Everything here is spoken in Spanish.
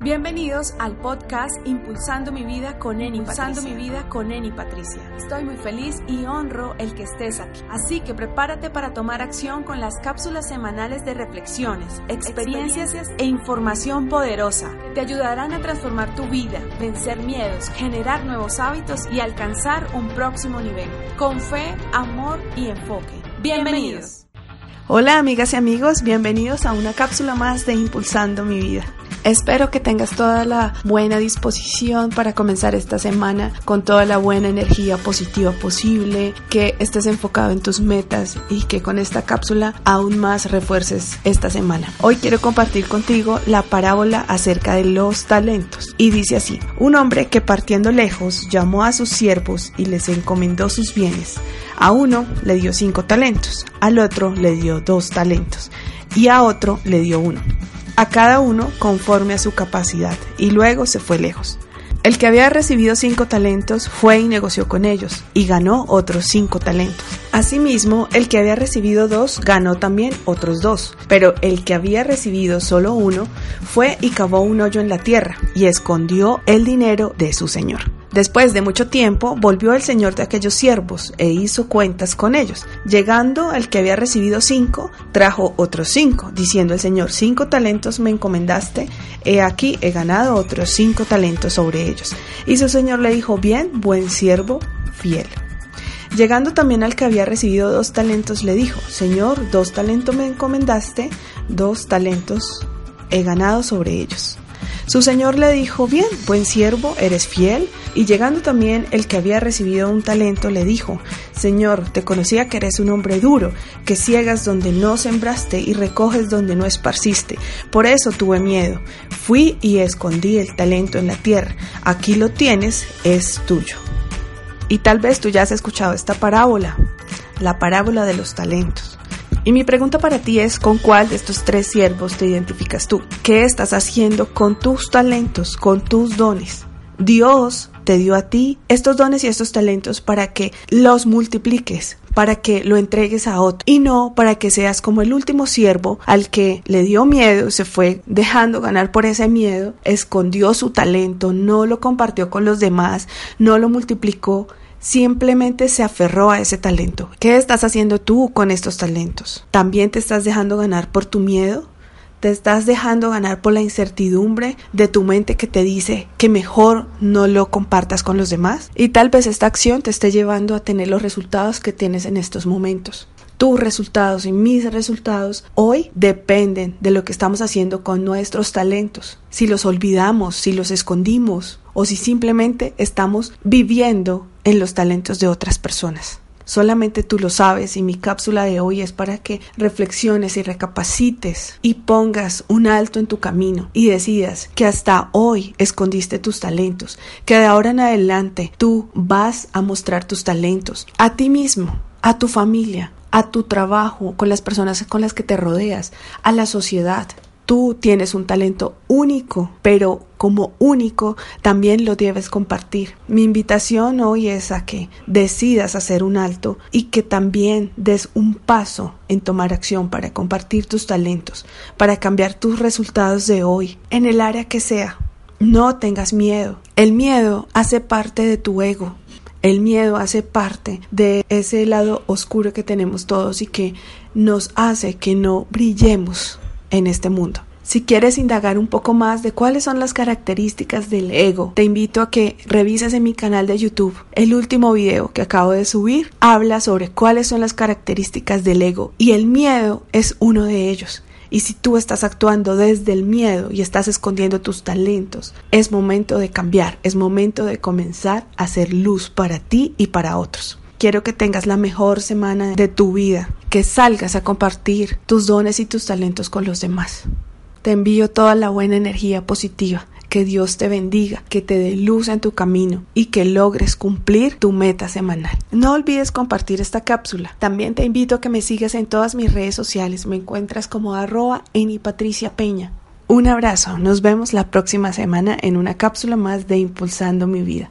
Bienvenidos al podcast Impulsando mi vida con Eni Impulsando mi vida con Eni Patricia. Estoy muy feliz y honro el que estés aquí. Así que prepárate para tomar acción con las cápsulas semanales de reflexiones, experiencias e información poderosa. Te ayudarán a transformar tu vida, vencer miedos, generar nuevos hábitos y alcanzar un próximo nivel. Con fe, amor y enfoque. Bienvenidos. Hola amigas y amigos, bienvenidos a una cápsula más de Impulsando mi vida. Espero que tengas toda la buena disposición para comenzar esta semana con toda la buena energía positiva posible, que estés enfocado en tus metas y que con esta cápsula aún más refuerces esta semana. Hoy quiero compartir contigo la parábola acerca de los talentos. Y dice así, un hombre que partiendo lejos llamó a sus siervos y les encomendó sus bienes. A uno le dio cinco talentos, al otro le dio dos talentos y a otro le dio uno a cada uno conforme a su capacidad, y luego se fue lejos. El que había recibido cinco talentos fue y negoció con ellos, y ganó otros cinco talentos. Asimismo, el que había recibido dos ganó también otros dos, pero el que había recibido solo uno fue y cavó un hoyo en la tierra, y escondió el dinero de su señor. Después de mucho tiempo volvió el señor de aquellos siervos e hizo cuentas con ellos. Llegando al que había recibido cinco, trajo otros cinco, diciendo el señor, cinco talentos me encomendaste, he aquí he ganado otros cinco talentos sobre ellos. Y su señor le dijo, bien, buen siervo, fiel. Llegando también al que había recibido dos talentos, le dijo, Señor, dos talentos me encomendaste, dos talentos he ganado sobre ellos. Su señor le dijo, bien, buen siervo, eres fiel. Y llegando también el que había recibido un talento, le dijo, Señor, te conocía que eres un hombre duro, que ciegas donde no sembraste y recoges donde no esparciste. Por eso tuve miedo. Fui y escondí el talento en la tierra. Aquí lo tienes, es tuyo. Y tal vez tú ya has escuchado esta parábola, la parábola de los talentos. Y mi pregunta para ti es, ¿con cuál de estos tres siervos te identificas tú? ¿Qué estás haciendo con tus talentos, con tus dones? Dios te dio a ti estos dones y estos talentos para que los multipliques, para que lo entregues a otro y no para que seas como el último siervo al que le dio miedo, se fue dejando ganar por ese miedo, escondió su talento, no lo compartió con los demás, no lo multiplicó simplemente se aferró a ese talento. ¿Qué estás haciendo tú con estos talentos? ¿También te estás dejando ganar por tu miedo? ¿Te estás dejando ganar por la incertidumbre de tu mente que te dice que mejor no lo compartas con los demás? Y tal vez esta acción te esté llevando a tener los resultados que tienes en estos momentos tus resultados y mis resultados hoy dependen de lo que estamos haciendo con nuestros talentos. Si los olvidamos, si los escondimos o si simplemente estamos viviendo en los talentos de otras personas. Solamente tú lo sabes y mi cápsula de hoy es para que reflexiones y recapacites y pongas un alto en tu camino y decidas que hasta hoy escondiste tus talentos, que de ahora en adelante tú vas a mostrar tus talentos a ti mismo, a tu familia, a tu trabajo, con las personas con las que te rodeas, a la sociedad. Tú tienes un talento único, pero como único también lo debes compartir. Mi invitación hoy es a que decidas hacer un alto y que también des un paso en tomar acción para compartir tus talentos, para cambiar tus resultados de hoy, en el área que sea. No tengas miedo. El miedo hace parte de tu ego, el miedo hace parte de ese lado oscuro que tenemos todos y que nos hace que no brillemos en este mundo. Si quieres indagar un poco más de cuáles son las características del ego, te invito a que revises en mi canal de YouTube. El último video que acabo de subir habla sobre cuáles son las características del ego y el miedo es uno de ellos. Y si tú estás actuando desde el miedo y estás escondiendo tus talentos, es momento de cambiar, es momento de comenzar a hacer luz para ti y para otros. Quiero que tengas la mejor semana de tu vida, que salgas a compartir tus dones y tus talentos con los demás. te envío toda la buena energía positiva. Que Dios te bendiga, que te dé luz en tu camino y que logres cumplir tu meta semanal. No olvides compartir esta cápsula. También te invito a que me sigas en todas mis redes sociales. Me encuentras como arroba en Patricia Peña. Un abrazo, nos vemos la próxima semana en una cápsula más de Impulsando mi vida.